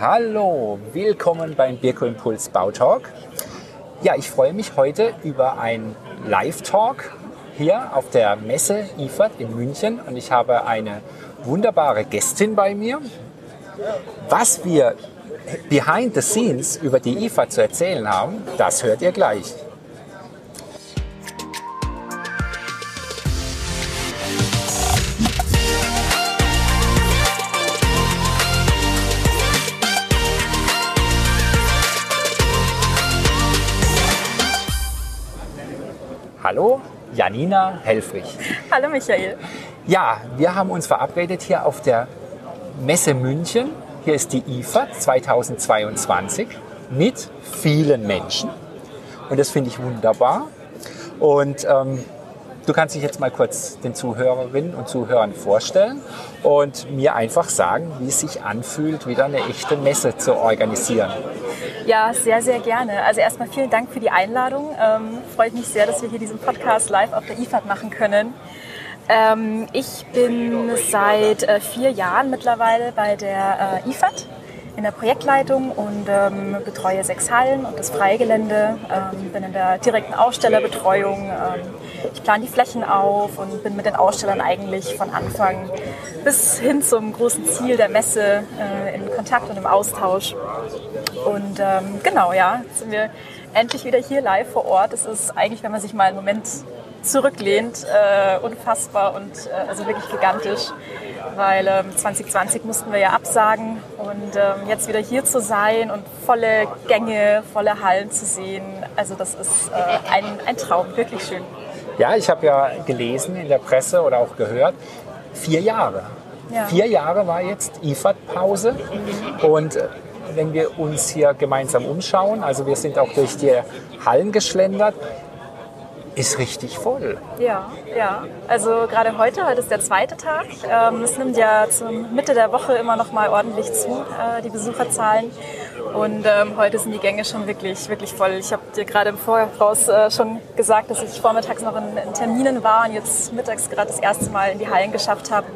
Hallo, willkommen beim Birko Impuls Bautalk. Ja, ich freue mich heute über ein Live-Talk hier auf der Messe IFAD in München und ich habe eine wunderbare Gästin bei mir. Was wir behind the scenes über die IFAD zu erzählen haben, das hört ihr gleich. Hallo, Janina Helfrich. Hallo Michael. Ja, wir haben uns verabredet hier auf der Messe München. Hier ist die IFA 2022 mit vielen Menschen. Und das finde ich wunderbar. Und ähm, du kannst dich jetzt mal kurz den Zuhörerinnen und Zuhörern vorstellen und mir einfach sagen, wie es sich anfühlt, wieder eine echte Messe zu organisieren. Ja, sehr, sehr gerne. Also erstmal vielen Dank für die Einladung. Ähm, freut mich sehr, dass wir hier diesen Podcast live auf der IFAD machen können. Ähm, ich bin seit äh, vier Jahren mittlerweile bei der äh, IFAD in der Projektleitung und ähm, betreue sechs Hallen und das Freigelände. Ähm, bin in der direkten Ausstellerbetreuung. Ähm, ich plane die Flächen auf und bin mit den Ausstellern eigentlich von Anfang bis hin zum großen Ziel der Messe äh, in Kontakt und im Austausch. Und ähm, genau, ja, jetzt sind wir endlich wieder hier live vor Ort. Es ist eigentlich, wenn man sich mal einen Moment zurücklehnt, äh, unfassbar und äh, also wirklich gigantisch, weil ähm, 2020 mussten wir ja absagen und ähm, jetzt wieder hier zu sein und volle Gänge, volle Hallen zu sehen, also das ist äh, ein, ein Traum, wirklich schön. Ja, ich habe ja gelesen in der Presse oder auch gehört, vier Jahre. Ja. Vier Jahre war jetzt IFAD-Pause und äh, wenn wir uns hier gemeinsam umschauen, also wir sind auch durch die Hallen geschlendert, ist richtig voll. Ja, ja. Also gerade heute, heute ist der zweite Tag. Ähm, es nimmt ja zur Mitte der Woche immer noch mal ordentlich zu, äh, die Besucherzahlen. Und ähm, heute sind die Gänge schon wirklich, wirklich voll. Ich habe dir gerade im Voraus äh, schon gesagt, dass ich vormittags noch in, in Terminen war und jetzt mittags gerade das erste Mal in die Hallen geschafft habe.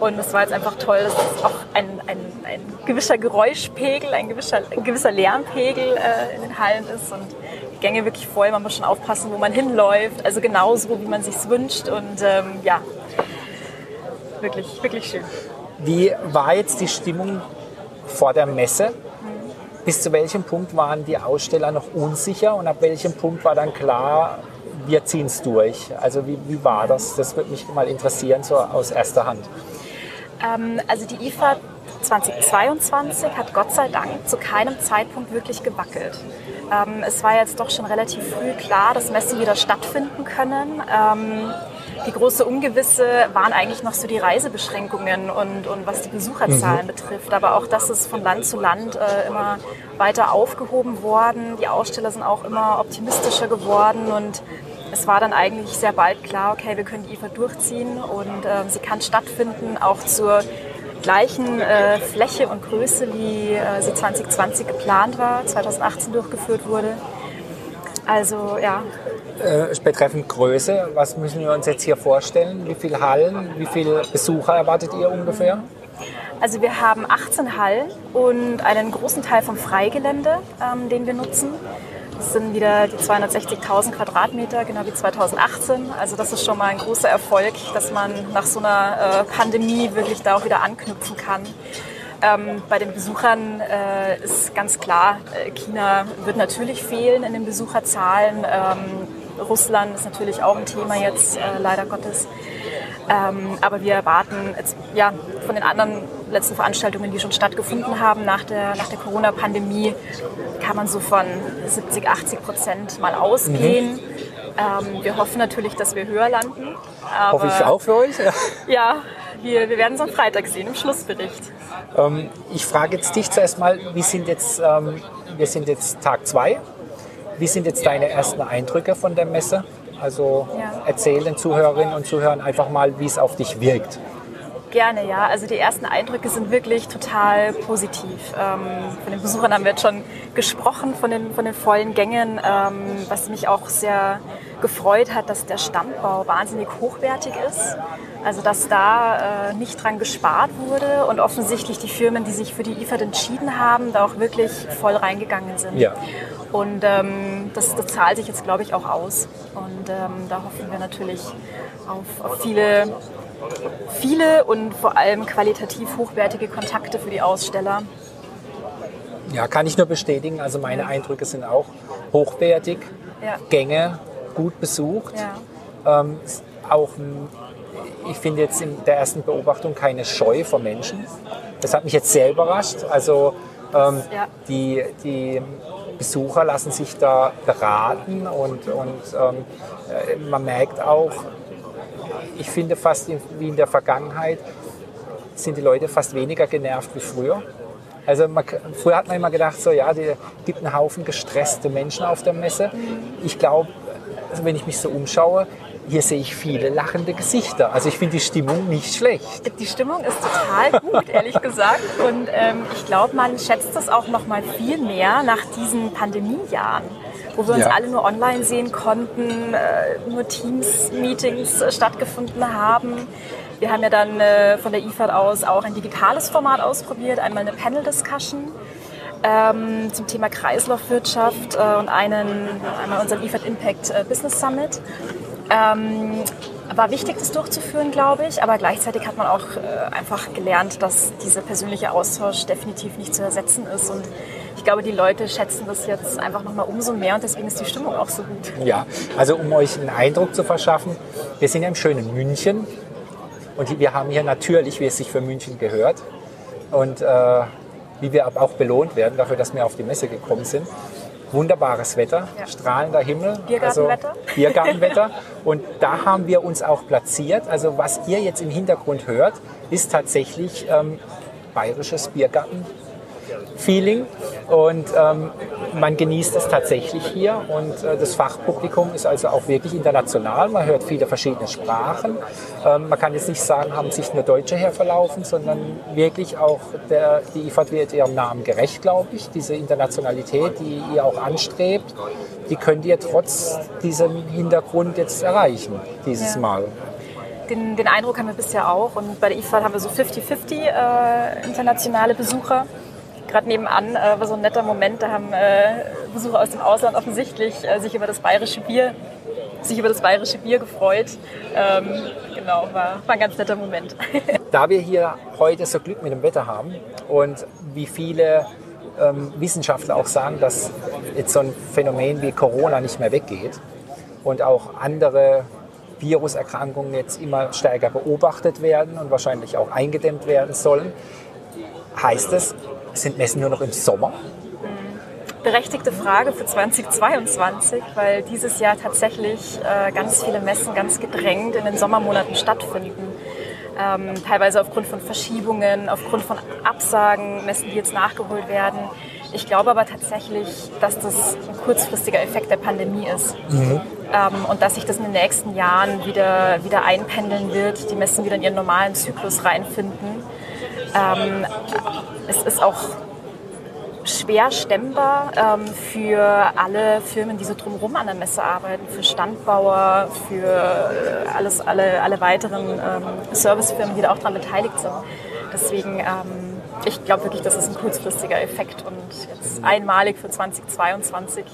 Und es war jetzt einfach toll, dass es auch ein, ein, ein gewisser Geräuschpegel, ein gewisser, ein gewisser Lärmpegel äh, in den Hallen ist und Gänge wirklich voll. Man muss schon aufpassen, wo man hinläuft. Also genauso, wie man sich wünscht. Und ähm, ja, wirklich, wirklich schön. Wie war jetzt die Stimmung vor der Messe? Bis zu welchem Punkt waren die Aussteller noch unsicher und ab welchem Punkt war dann klar, wir ziehen es durch? Also wie, wie war das? Das würde mich mal interessieren, so aus erster Hand. Ähm, also die IFA 2022 hat Gott sei Dank zu keinem Zeitpunkt wirklich gewackelt. Ähm, es war jetzt doch schon relativ früh klar, dass Messen wieder stattfinden können. Ähm, die große Ungewisse waren eigentlich noch so die Reisebeschränkungen und, und was die Besucherzahlen mhm. betrifft. Aber auch das ist von Land zu Land äh, immer weiter aufgehoben worden. Die Aussteller sind auch immer optimistischer geworden und es war dann eigentlich sehr bald klar, okay, wir können die IFA durchziehen und äh, sie kann stattfinden, auch zur gleichen äh, Fläche und Größe, wie äh, sie 2020 geplant war, 2018 durchgeführt wurde. Also ja. Äh, betreffend Größe, was müssen wir uns jetzt hier vorstellen? Wie viele Hallen, wie viele Besucher erwartet ihr ungefähr? Also wir haben 18 Hallen und einen großen Teil vom Freigelände, ähm, den wir nutzen. Das sind wieder die 260.000 Quadratmeter, genau wie 2018. Also das ist schon mal ein großer Erfolg, dass man nach so einer äh, Pandemie wirklich da auch wieder anknüpfen kann. Ähm, bei den Besuchern äh, ist ganz klar, äh, China wird natürlich fehlen in den Besucherzahlen. Ähm, Russland ist natürlich auch ein Thema jetzt, äh, leider Gottes. Ähm, aber wir erwarten jetzt, ja, von den anderen letzten Veranstaltungen, die schon stattgefunden haben nach der, nach der Corona-Pandemie, kann man so von 70, 80 Prozent mal ausgehen. Mhm. Ähm, wir hoffen natürlich, dass wir höher landen. Hoffe ich auch für euch. ja, wir, wir werden es am Freitag sehen im Schlussbericht. Ähm, ich frage jetzt dich zuerst mal, wie sind jetzt, ähm, wir sind jetzt Tag zwei. Wie sind jetzt deine ersten Eindrücke von der Messe? Also ja. erzähl den Zuhörerinnen und Zuhörern einfach mal, wie es auf dich wirkt. Gerne, ja. Also die ersten Eindrücke sind wirklich total positiv. Ähm, von den Besuchern haben wir jetzt schon gesprochen, von den, von den vollen Gängen, ähm, was mich auch sehr gefreut hat, dass der Standbau wahnsinnig hochwertig ist. Also dass da äh, nicht dran gespart wurde und offensichtlich die Firmen, die sich für die IFAD entschieden haben, da auch wirklich voll reingegangen sind. Ja. Und ähm, das, das zahlt sich jetzt, glaube ich, auch aus. Und ähm, da hoffen wir natürlich auf, auf viele viele und vor allem qualitativ hochwertige Kontakte für die Aussteller. Ja, kann ich nur bestätigen. Also meine Eindrücke sind auch hochwertig, Ja. Gänge gut besucht. Ja. Ähm, auch, ich finde jetzt in der ersten Beobachtung keine Scheu vor Menschen. Das hat mich jetzt sehr überrascht. Also ähm, Ja. die, die Besucher lassen sich da beraten und, und ähm, äh, man merkt auch, ich finde fast wie in der Vergangenheit sind die Leute fast weniger genervt wie früher. Also man, früher hat man immer gedacht, so ja, die gibt einen Haufen gestresste Menschen auf der Messe. Ich glaube, also wenn ich mich so umschaue, hier sehe ich viele lachende Gesichter. Also ich finde die Stimmung nicht schlecht. Die Stimmung ist total gut, ehrlich gesagt. Und ähm, ich glaube, man schätzt das auch noch mal viel mehr nach diesen Pandemiejahren, wo wir uns Ja. alle nur online sehen konnten, äh, nur Teams-Meetings stattgefunden haben. Wir haben ja dann äh, von der IFAD aus auch ein digitales Format ausprobiert, einmal eine Panel-Discussion ähm, zum Thema Kreislaufwirtschaft äh, und einen, einmal unseren IFAD Impact äh, Business Summit. Ähm, war wichtig, das durchzuführen, glaube ich, aber gleichzeitig hat man auch äh, einfach gelernt, dass dieser persönliche Austausch definitiv nicht zu ersetzen ist. Und glaube, die Leute schätzen das jetzt einfach nochmal umso mehr und deswegen ist die Stimmung auch so gut. Ja, also um euch einen Eindruck zu verschaffen, wir sind ja im schönen München und wir haben hier natürlich, wie es sich für München gehört und äh, wie wir aber auch belohnt werden dafür, dass wir auf die Messe gekommen sind. Wunderbares Wetter, Ja. strahlender Himmel. Biergartenwetter. Also Biergartenwetter. Und da haben wir uns auch platziert. Also was ihr jetzt im Hintergrund hört, ist tatsächlich ähm, bayerisches Biergarten. Feeling und ähm, man genießt es tatsächlich hier und äh, das Fachpublikum ist also auch wirklich international. Man hört viele verschiedene Sprachen. Ähm, man kann jetzt nicht sagen, haben sich nur Deutsche herverlaufen, sondern wirklich auch der, die IFAD wird ihrem Namen gerecht, glaube ich. Diese Internationalität, die ihr auch anstrebt, die könnt ihr trotz diesem Hintergrund jetzt erreichen, dieses Ja. Mal. Den, den Eindruck haben wir bisher auch und bei der IFAD haben wir so 50-50 äh, internationale Besucher. Gerade nebenan äh, war so ein netter Moment, da haben äh, Besucher aus dem Ausland offensichtlich äh, sich über das bayerische Bier sich über das bayerische Bier gefreut. Ähm, genau, war, war ein ganz netter Moment. Da wir hier heute so Glück mit dem Wetter haben und wie viele ähm, Wissenschaftler auch sagen, dass jetzt so ein Phänomen wie Corona nicht mehr weggeht und auch andere Viruserkrankungen jetzt immer stärker beobachtet werden und wahrscheinlich auch eingedämmt werden sollen, heißt es, sind Messen nur noch im Sommer? Berechtigte Frage für 2022, weil dieses Jahr tatsächlich äh, ganz viele Messen ganz gedrängt in den Sommermonaten stattfinden. Ähm, teilweise aufgrund von Verschiebungen, aufgrund von Absagen, Messen, die jetzt nachgeholt werden. Ich glaube aber tatsächlich, dass das ein kurzfristiger Effekt der Pandemie ist. Ähm, und dass sich das in den nächsten Jahren wieder, wieder einpendeln wird, die Messen wieder in ihren normalen Zyklus reinfinden. Ähm, es ist auch schwer stemmbar ähm, für alle Firmen, die so drumherum an der Messe arbeiten, für Standbauer, für äh, alles, alle, alle weiteren ähm, Servicefirmen, die da auch daran beteiligt sind. Deswegen, ähm, ich glaube wirklich, das ist ein kurzfristiger Effekt und jetzt einmalig für 2022.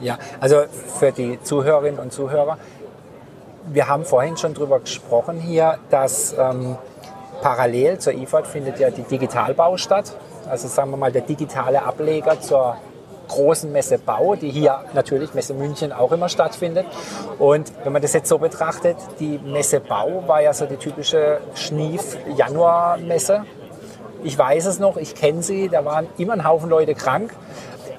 Ja, also für die Zuhörerinnen und Zuhörer, wir haben vorhin schon darüber gesprochen hier, dass ähm, parallel zur IFAD findet ja die Digitalbau statt. Also sagen wir mal der digitale Ableger zur großen Messe Bau, die hier natürlich Messe München auch immer stattfindet. Und wenn man das jetzt so betrachtet, die Messe Bau war ja so die typische Schnief-Januar-Messe. Ich weiß es noch, ich kenne sie, da waren immer ein Haufen Leute krank.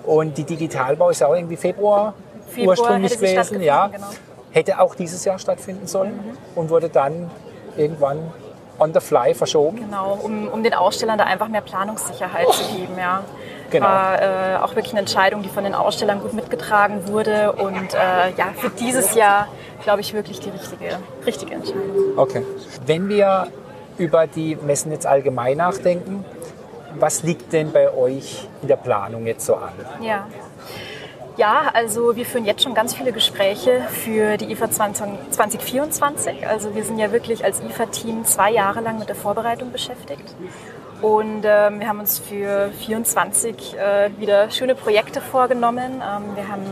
Und die Digitalbau ist ja auch irgendwie Februar, Februar ursprünglich gewesen. Ja. genau. Hätte auch dieses Jahr stattfinden sollen und wurde dann irgendwann on the fly verschoben. Genau, um, um den Ausstellern da einfach mehr Planungssicherheit zu geben, ja. Genau. War äh, auch wirklich eine Entscheidung, die von den Ausstellern gut mitgetragen wurde und äh, ja, für dieses Jahr, glaube ich, wirklich die richtige, richtige Entscheidung. Okay. Wenn wir über die Messen jetzt allgemein nachdenken, was liegt denn bei euch in der Planung jetzt so an? Ja. Ja, also wir führen jetzt schon ganz viele Gespräche für die IFA 2024. Also wir sind ja wirklich als IFA-Team zwei Jahre lang mit der Vorbereitung beschäftigt. Und ähm, wir haben uns für 24 äh, wieder schöne Projekte vorgenommen. Ähm, wir haben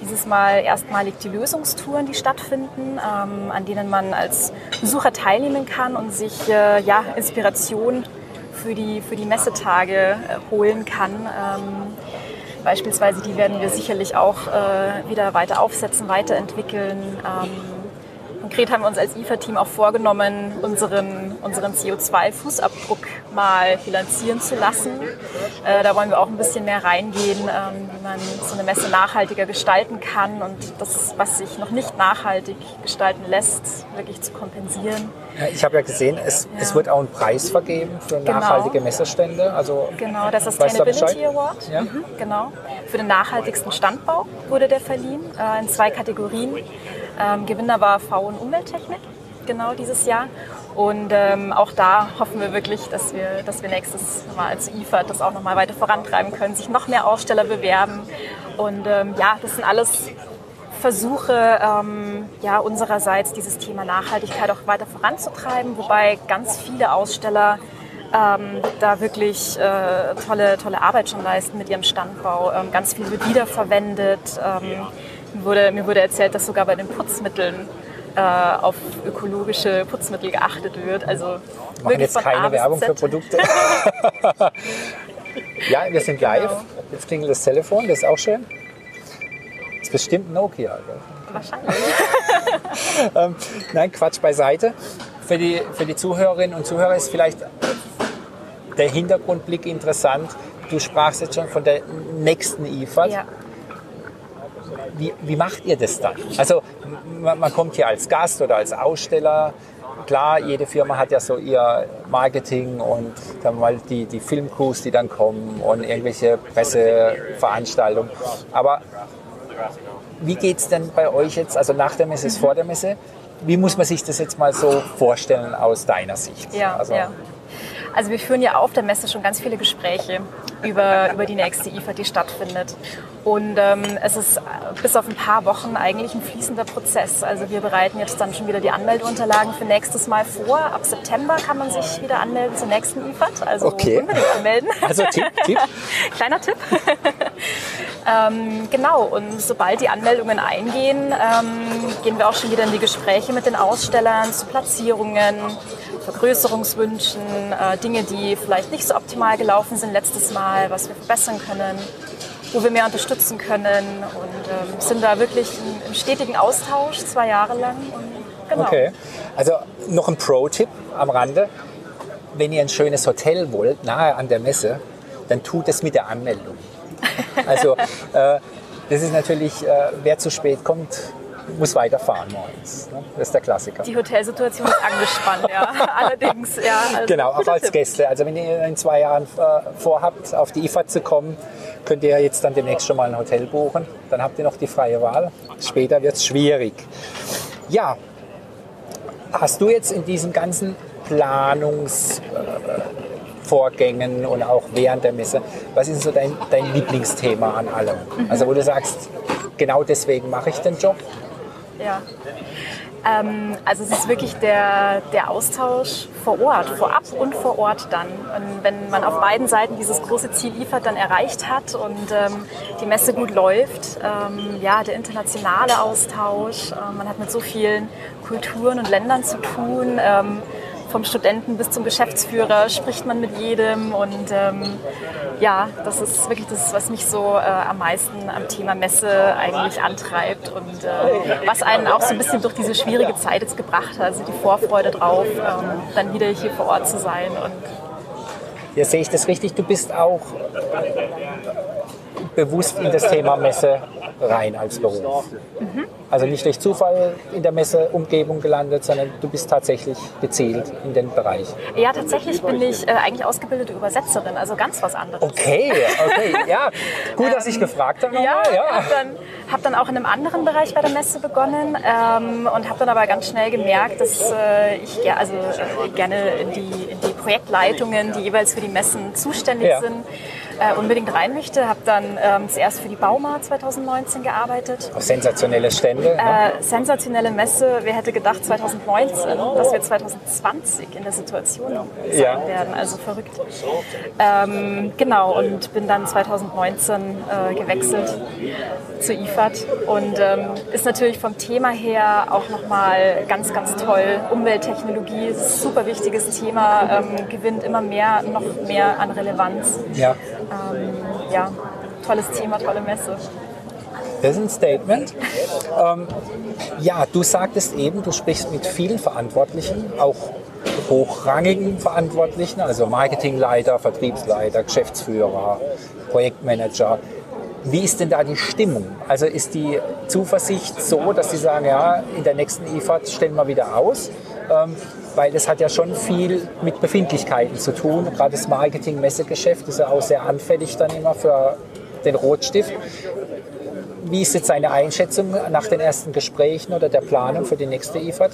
dieses Mal erstmalig die Lösungstouren, die stattfinden, ähm, an denen man als Besucher teilnehmen kann und sich äh, ja, Inspiration für die, für die Messetage äh, holen kann. Beispielsweise die werden wir sicherlich auch äh, wieder weiter aufsetzen, weiterentwickeln. Ähm, Konkret haben wir uns als IFA-Team auch vorgenommen, unseren, unseren CO2-Fußabdruck mal bilanzieren zu lassen. Äh, da wollen wir auch ein bisschen mehr reingehen, ähm, wie man so eine Messe nachhaltiger gestalten kann und das, was sich noch nicht nachhaltig gestalten lässt, wirklich zu kompensieren. Ich habe ja gesehen, es, ja. es, wird auch ein Preis vergeben für genau. nachhaltige Messestände. Also, genau, der Sustainability Award. Ja? Mhm, genau. Für den nachhaltigsten Standbau wurde der verliehen äh, in zwei Kategorien. Ähm, Gewinner war V- und Umwelttechnik, genau dieses Jahr. Und ähm, auch da hoffen wir wirklich, dass wir, dass wir nächstes Mal als IFA das auch nochmal weiter vorantreiben können, sich noch mehr Aussteller bewerben. Und ähm, ja, das sind alles Versuche ähm, ja, unsererseits, dieses Thema Nachhaltigkeit auch weiter voranzutreiben, wobei ganz viele Aussteller ähm, da wirklich äh, tolle, tolle Arbeit schon leisten mit ihrem Standbau. Ähm, ganz viel wird wiederverwendet. Ähm, mir wurde, mir wurde erzählt, dass sogar bei den Putzmitteln äh, auf ökologische Putzmittel geachtet wird. Also wir machen jetzt keine Werbung für Produkte. ja, wir sind live. Genau. Jetzt klingelt das Telefon, das ist auch schön. Das ist bestimmt Nokia. Gell? Wahrscheinlich. ähm, nein, Quatsch beiseite. Für die, für die Zuhörerinnen und Zuhörer ist vielleicht der Hintergrundblick interessant. Du sprachst jetzt schon von der nächsten IFAD. Ja wie, wie macht ihr das dann? Also man, man kommt hier als Gast oder als Aussteller. Klar, jede Firma hat ja so ihr Marketing und dann mal die, die Filmcrews, die dann kommen und irgendwelche Presseveranstaltungen. Aber wie geht es denn bei euch jetzt, also nach der Messe ist vor der Messe? Wie muss man sich das jetzt mal so vorstellen aus deiner Sicht? Ja, also, ja. Also wir führen ja auf der Messe schon ganz viele Gespräche über, über die nächste IFA, die stattfindet. Und ähm, es ist bis auf ein paar Wochen eigentlich ein fließender Prozess. Also wir bereiten jetzt dann schon wieder die Anmeldeunterlagen für nächstes Mal vor. Ab September kann man sich wieder anmelden zur nächsten IFAD. Also okay. unbedingt anmelden. Also Tipp, Tipp. Kleiner Tipp. ähm, genau, und sobald die Anmeldungen eingehen, ähm, gehen wir auch schon wieder in die Gespräche mit den Ausstellern zu Platzierungen, Vergrößerungswünschen, äh, Dinge, die vielleicht nicht so optimal gelaufen sind letztes Mal, was wir verbessern können, wo wir mehr unterstützen können und ähm, sind da wirklich im, im, stetigen Austausch zwei Jahre lang. Und, genau. Okay, also noch ein Pro-Tipp am Rande. Wenn ihr ein schönes Hotel wollt, nahe an der Messe, dann tut es mit der Anmeldung. Also äh, das ist natürlich, äh, wer zu spät kommt, muss weiterfahren morgens. Ne? Das ist der Klassiker. Die Hotelsituation ist angespannt, ja. Allerdings, ja. Also genau, auch als Tipp. Gäste. Also wenn ihr in zwei Jahren äh, vorhabt, auf die IFA zu kommen, könnt ihr jetzt dann demnächst schon mal ein Hotel buchen. Dann habt ihr noch die freie Wahl. Später wird es schwierig. Ja, hast du jetzt in diesem ganzen Planungs... Äh, Vorgängen und auch während der Messe. Was ist so dein, dein Lieblingsthema an allem? Mhm. Also wo du sagst, genau deswegen mache ich den Job? Ja. Ähm, also es ist wirklich der, der Austausch vor Ort, vorab und vor Ort dann. Und wenn man auf beiden Seiten dieses große Ziel liefert, dann erreicht hat und ähm, die Messe gut läuft, ähm, ja, der internationale Austausch, äh, man hat mit so vielen Kulturen und Ländern zu tun ähm, vom Studenten bis zum Geschäftsführer spricht man mit jedem und ähm, ja, das ist wirklich das, was mich so äh, am meisten am Thema Messe eigentlich antreibt und äh, was einen auch so ein bisschen durch diese schwierige Zeit jetzt gebracht hat, also die Vorfreude drauf, ähm, dann wieder hier vor Ort zu sein und ja, sehe ich das richtig? Du bist auch bewusst in das Thema Messe rein als Beruf. Mhm. Also nicht durch Zufall in der Messeumgebung gelandet, sondern du bist tatsächlich gezielt in den Bereich. Ja, tatsächlich bin ich äh, eigentlich ausgebildete Übersetzerin, also ganz was anderes. Okay, okay, ja. Gut, dass ich gefragt habe. Ja, nochmal, ja. habe dann, hab dann auch in einem anderen Bereich bei der Messe begonnen ähm, und habe dann aber ganz schnell gemerkt, dass äh, ich ge also, äh, gerne in die, in die Projektleitungen, die jeweils für die Messen zuständig Ja. sind, äh, unbedingt rein möchte. Habe dann ähm, zuerst für die Bauma 2019 gearbeitet. Sensationelle Stände. ne? Äh, sensationelle Messe. Wer hätte gedacht 2019, dass wir 2020 in der Situation sein Ja. werden. Also verrückt. Ähm, genau, und bin dann 2019 äh, gewechselt zu IFAD und ähm, ist natürlich vom Thema her auch nochmal ganz, ganz toll. Umwelttechnologie ist ein super wichtiges Thema, ähm, gewinnt immer mehr, noch mehr an Relevanz. ja. Ähm, ja, tolles Thema, tolle Messe. Das ist ein Statement. Ähm, ja, du sagtest eben, du sprichst mit vielen Verantwortlichen, auch hochrangigen Verantwortlichen, also Marketingleiter, Vertriebsleiter, Geschäftsführer, Projektmanager. Wie ist denn da die Stimmung? Also ist die Zuversicht so, dass sie sagen, ja, in der nächsten IFAD stellen wir wieder aus? Ähm, weil es hat ja schon viel mit Befindlichkeiten zu tun. Gerade das Marketing-Messegeschäft ist ja auch sehr anfällig dann immer für den Rotstift. Wie ist jetzt deine Einschätzung nach den ersten Gesprächen oder der Planung für die nächste IFAD?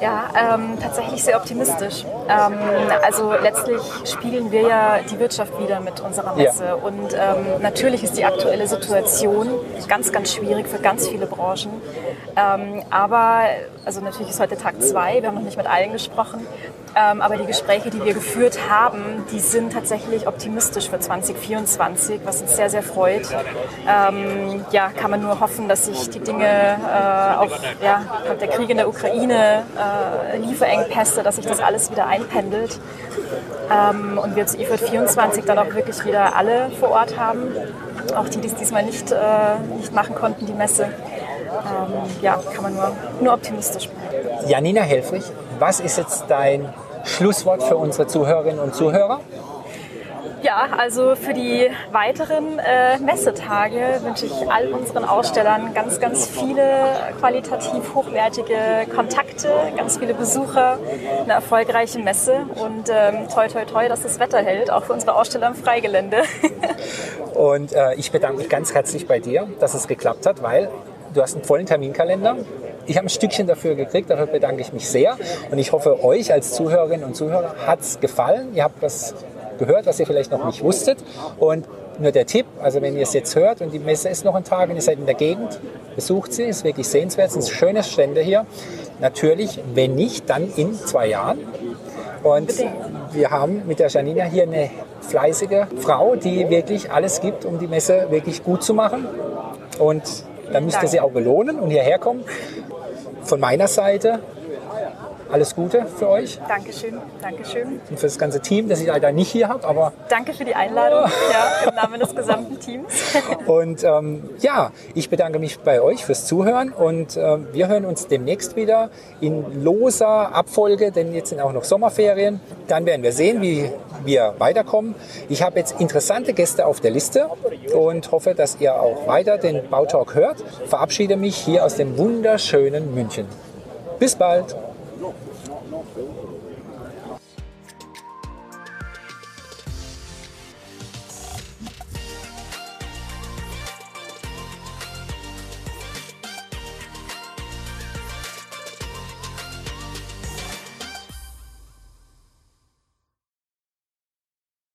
Ja, ähm, tatsächlich sehr optimistisch. Ähm, also letztlich spiegeln wir ja die Wirtschaft wieder mit unserer Ja. Messe. Und ähm, natürlich ist die aktuelle Situation ganz, ganz schwierig für ganz viele Branchen. Ähm, aber, also natürlich ist heute Tag zwei, wir haben noch nicht mit allen gesprochen. Ähm, aber die Gespräche, die wir geführt haben, die sind tatsächlich optimistisch für 2024, was uns sehr, sehr freut. Ähm, ja, kann man nur hoffen, dass sich die Dinge äh, auch, ja, der Krieg in der Ukraine, äh, Lieferengpässe, dass sich das alles wieder einpendelt. Ähm, und wir zu IFAD 24 dann auch wirklich wieder alle vor Ort haben. Auch die, die es diesmal nicht, äh, nicht machen konnten, die Messe. Ähm, ja, kann man nur, nur optimistisch bleiben. Janina Helfrich, was ist jetzt dein Schlusswort für unsere Zuhörerinnen und Zuhörer? Ja, also für die weiteren äh, Messetage wünsche ich all unseren Ausstellern ganz, ganz viele qualitativ hochwertige Kontakte, ganz viele Besucher, eine erfolgreiche Messe und ähm, toi, toi, toi, dass das Wetter hält, auch für unsere Aussteller im Freigelände. Und äh, ich bedanke mich ganz herzlich bei dir, dass es geklappt hat, weil du hast einen vollen Terminkalender. Ich habe ein Stückchen dafür gekriegt, dafür bedanke ich mich sehr. Und ich hoffe, euch als Zuhörerinnen und Zuhörer hat es gefallen. Ihr habt was gehört, was ihr vielleicht noch nicht wusstet. Und nur der Tipp, also wenn ihr es jetzt hört und die Messe ist noch ein Tag und ihr seid in der Gegend, besucht sie, ist wirklich sehenswert, es sind schöne Stände hier. Natürlich, wenn nicht, dann in zwei Jahren. Und wir haben mit der Janina hier eine fleißige Frau, die wirklich alles gibt, um die Messe wirklich gut zu machen. Und da müsste Danke. sie auch belohnen und hierher kommen. Von meiner Seite alles Gute für euch Dankeschön, Dankeschön. und für das ganze Team, das ich leider nicht hier habe, aber Danke für die Einladung ja, im Namen des gesamten Teams. Und ähm, ja, ich bedanke mich bei euch fürs Zuhören und ähm, wir hören uns demnächst wieder in loser Abfolge, denn jetzt sind auch noch Sommerferien. Dann werden wir sehen, wie wir weiterkommen. Ich habe jetzt interessante Gäste auf der Liste und hoffe, dass ihr auch weiter den Bautalk hört. Verabschiede mich hier aus dem wunderschönen München. Bis bald!